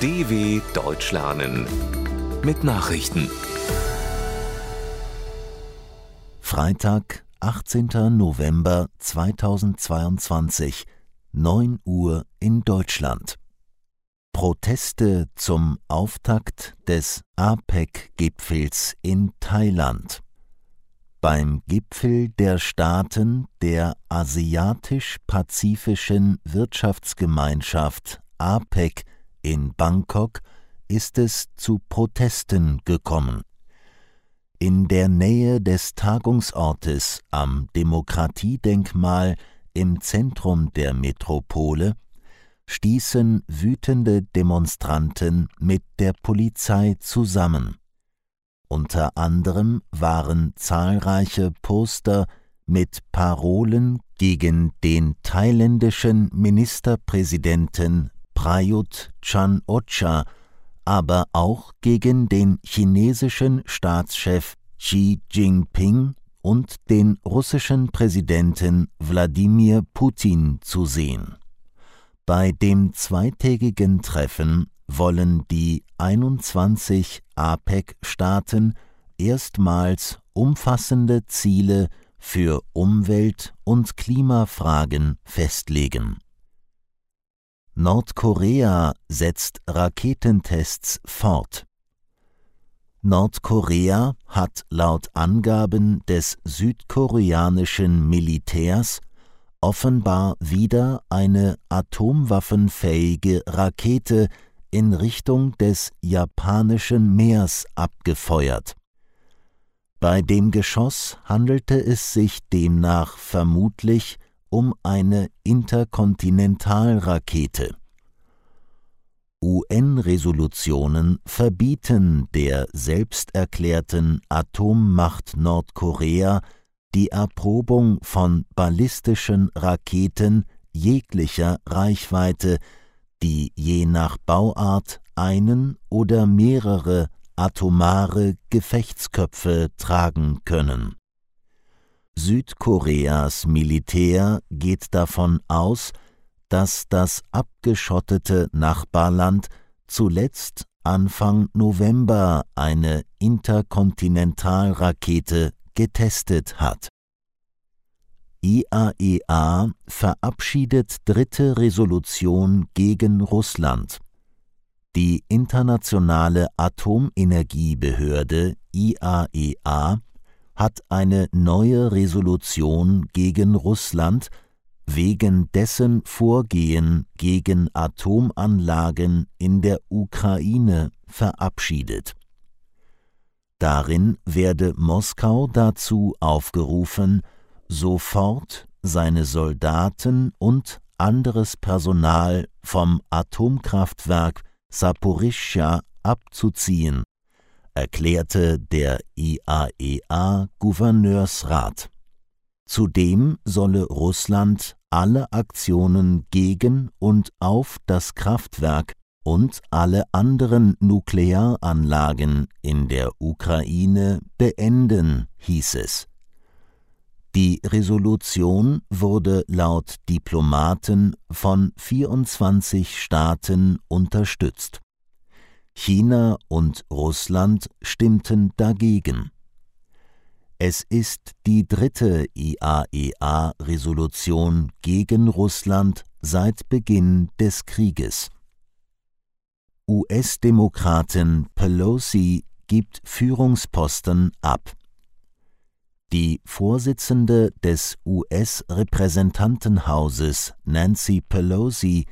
DW Deutsch lernen mit Nachrichten. Freitag, 18. November 2022, 9 Uhr in Deutschland. Proteste zum Auftakt des APEC-Gipfels in Thailand. Beim Gipfel der Staaten der Asiatisch-Pazifischen Wirtschaftsgemeinschaft APEC in Bangkok ist es zu Protesten gekommen. In der Nähe des Tagungsortes am Demokratiedenkmal im Zentrum der Metropole stießen wütende Demonstranten mit der Polizei zusammen. Unter anderem waren zahlreiche Poster mit Parolen gegen den thailändischen Ministerpräsidenten Prayut Chan-ocha, aber auch gegen den chinesischen Staatschef Xi Jinping und den russischen Präsidenten Wladimir Putin zu sehen. Bei dem zweitägigen Treffen wollen die 21 APEC-Staaten erstmals umfassende Ziele für Umwelt- und Klimafragen festlegen. Nordkorea setzt Raketentests fort. Nordkorea hat laut Angaben des südkoreanischen Militärs offenbar wieder eine atomwaffenfähige Rakete in Richtung des japanischen Meers abgefeuert. Bei dem Geschoss handelte es sich demnach vermutlich um eine Interkontinentalrakete. UN-Resolutionen verbieten der selbsterklärten Atommacht Nordkorea die Erprobung von ballistischen Raketen jeglicher Reichweite, die je nach Bauart einen oder mehrere atomare Gefechtsköpfe tragen können. Südkoreas Militär geht davon aus, dass das abgeschottete Nachbarland zuletzt Anfang November eine Interkontinentalrakete getestet hat. IAEA verabschiedet dritte Resolution gegen Russland. Die Internationale Atomenergiebehörde IAEA hat eine neue Resolution gegen Russland wegen dessen Vorgehen gegen Atomanlagen in der Ukraine verabschiedet. Darin werde Moskau dazu aufgerufen, sofort seine Soldaten und anderes Personal vom Atomkraftwerk Saporischschja abzuziehen, erklärte der IAEA-Gouverneursrat. Zudem solle Russland alle Aktionen gegen und auf das Kraftwerk und alle anderen Nuklearanlagen in der Ukraine beenden, hieß es. Die Resolution wurde laut Diplomaten von 24 Staaten unterstützt. China und Russland stimmten dagegen. Es ist die dritte IAEA-Resolution gegen Russland seit Beginn des Krieges. US-Demokratin Pelosi gibt Führungsposten ab. Die Vorsitzende des US-Repräsentantenhauses Nancy Pelosi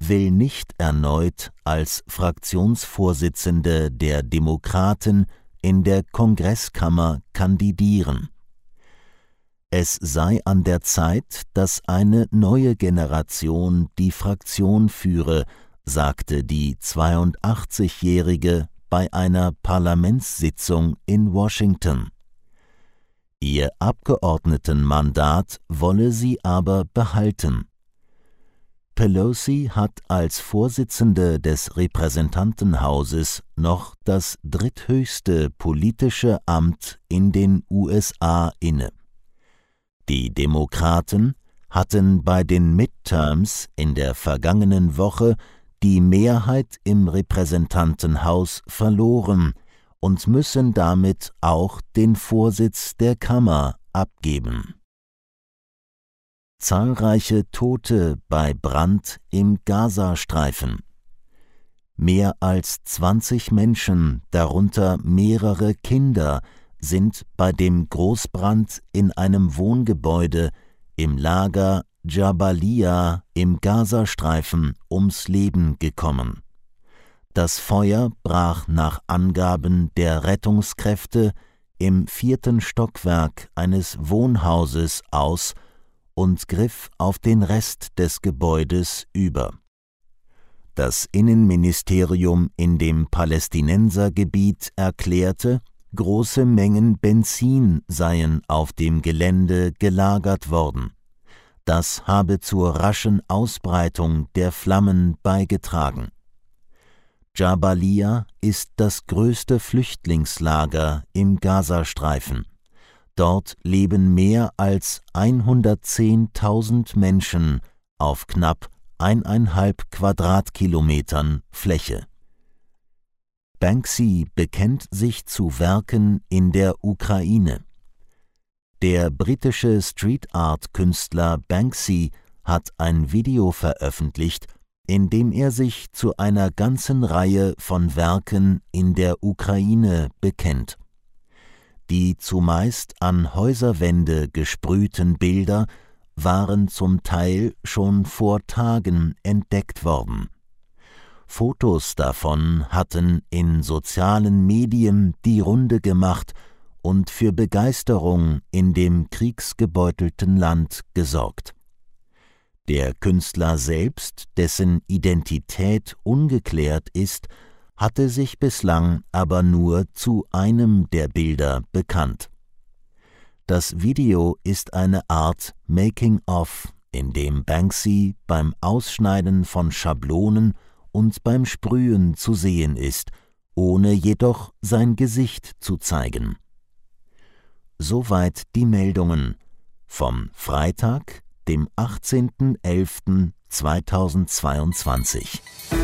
will nicht erneut als Fraktionsvorsitzende der Demokraten in der Kongresskammer kandidieren. Es sei an der Zeit, dass eine neue Generation die Fraktion führe, sagte die 82-Jährige bei einer Parlamentssitzung in Washington. Ihr Abgeordnetenmandat wolle sie aber behalten. Pelosi hat als Vorsitzende des Repräsentantenhauses noch das dritthöchste politische Amt in den USA inne. Die Demokraten hatten bei den Midterms in der vergangenen Woche die Mehrheit im Repräsentantenhaus verloren und müssen damit auch den Vorsitz der Kammer abgeben. Zahlreiche Tote bei Brand im Gazastreifen. Mehr als 20 Menschen, darunter mehrere Kinder, sind bei dem Großbrand in einem Wohngebäude im Lager Jabalia im Gazastreifen ums Leben gekommen. Das Feuer brach nach Angaben der Rettungskräfte im vierten Stockwerk eines Wohnhauses aus und griff auf den Rest des Gebäudes über. Das Innenministerium in dem Palästinensergebiet erklärte, große Mengen Benzin seien auf dem Gelände gelagert worden. Das habe zur raschen Ausbreitung der Flammen beigetragen. Jabalia ist das größte Flüchtlingslager im Gazastreifen. Dort leben mehr als 110.000 Menschen auf knapp eineinhalb Quadratkilometern Fläche. Banksy bekennt sich zu Werken in der Ukraine. Der britische Street Art Künstler Banksy hat ein Video veröffentlicht, in dem er sich zu einer ganzen Reihe von Werken in der Ukraine bekennt. Die zumeist an Häuserwände gesprühten Bilder waren zum Teil schon vor Tagen entdeckt worden. Fotos davon hatten in sozialen Medien die Runde gemacht und für Begeisterung in dem kriegsgebeutelten Land gesorgt. Der Künstler selbst, dessen Identität ungeklärt ist, hatte sich bislang aber nur zu einem der Bilder bekannt. Das Video ist eine Art Making-of, in dem Banksy beim Ausschneiden von Schablonen und beim Sprühen zu sehen ist, ohne jedoch sein Gesicht zu zeigen. Soweit die Meldungen vom Freitag, dem 18.11.2022.